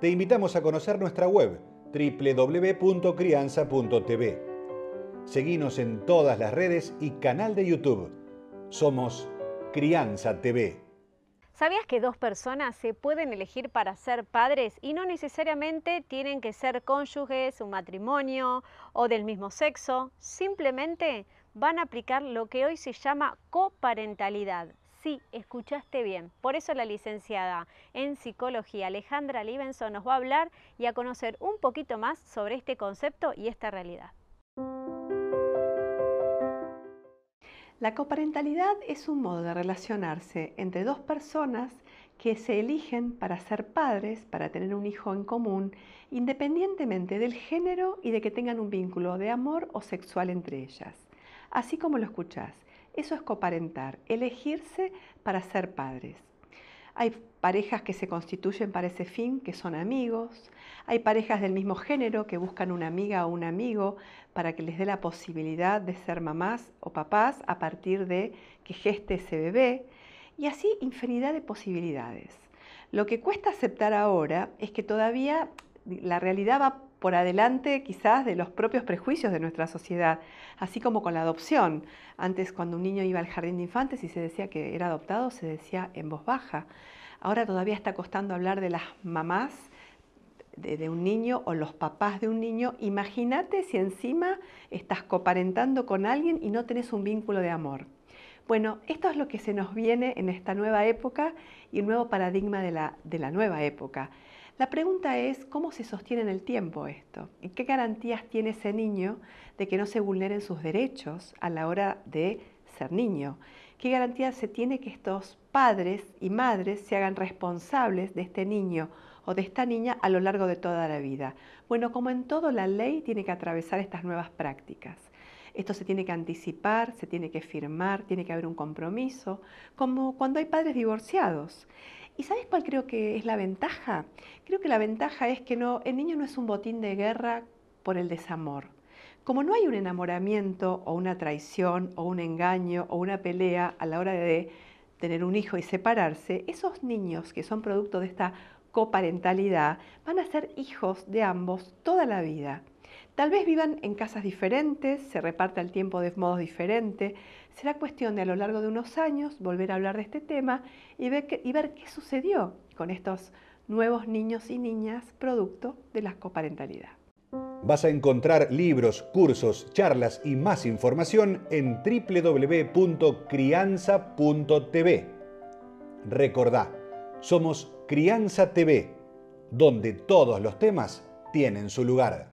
te invitamos a conocer nuestra web www.crianza.tv. Seguimos en todas las redes y canal de YouTube. Somos Crianza TV. ¿Sabías que dos personas se pueden elegir para ser padres y no necesariamente tienen que ser cónyuges, un matrimonio o del mismo sexo? Simplemente van a aplicar lo que hoy se llama coparentalidad. Sí, escuchaste bien. Por eso la licenciada en psicología Alejandra Libenson nos va a hablar y a conocer un poquito más sobre este concepto y esta realidad. La coparentalidad es un modo de relacionarse entre dos personas que se eligen para ser padres, para tener un hijo en común, independientemente del género y de que tengan un vínculo de amor o sexual entre ellas. Así como lo escuchás, eso es coparentar, elegirse para ser padres. Hay parejas que se constituyen para ese fin, que son amigos. Hay parejas del mismo género que buscan una amiga o un amigo para que les dé la posibilidad de ser mamás o papás a partir de que geste ese bebé. Y así infinidad de posibilidades. Lo que cuesta aceptar ahora es que todavía la realidad va por adelante quizás de los propios prejuicios de nuestra sociedad, así como con la adopción. Antes cuando un niño iba al jardín de infantes y se decía que era adoptado, se decía en voz baja. Ahora todavía está costando hablar de las mamás de, un niño o los papás de un niño. Imagínate si encima estás coparentando con alguien y no tenés un vínculo de amor. Bueno, esto es lo que se nos viene en esta nueva época y un nuevo paradigma de la, de la nueva época. La pregunta es cómo se sostiene en el tiempo esto y qué garantías tiene ese niño de que no se vulneren sus derechos a la hora de ser niño. ¿Qué garantías se tiene que estos padres y madres se hagan responsables de este niño o de esta niña a lo largo de toda la vida? Bueno, como en todo, la ley tiene que atravesar estas nuevas prácticas. Esto se tiene que anticipar, se tiene que firmar, tiene que haber un compromiso, como cuando hay padres divorciados. ¿Y sabes cuál creo que es la ventaja? Creo que la ventaja es que no, el niño no es un botín de guerra por el desamor. Como no hay un enamoramiento o una traición o un engaño o una pelea a la hora de tener un hijo y separarse, esos niños que son producto de esta coparentalidad van a ser hijos de ambos toda la vida. Tal vez vivan en casas diferentes, se reparta el tiempo de modos diferentes. Será cuestión de a lo largo de unos años volver a hablar de este tema y ver, qué, sucedió con estos nuevos niños y niñas producto de la coparentalidad. Vas a encontrar libros, cursos, charlas y más información en www.crianza.tv. Recordá, somos Crianza TV, donde todos los temas tienen su lugar.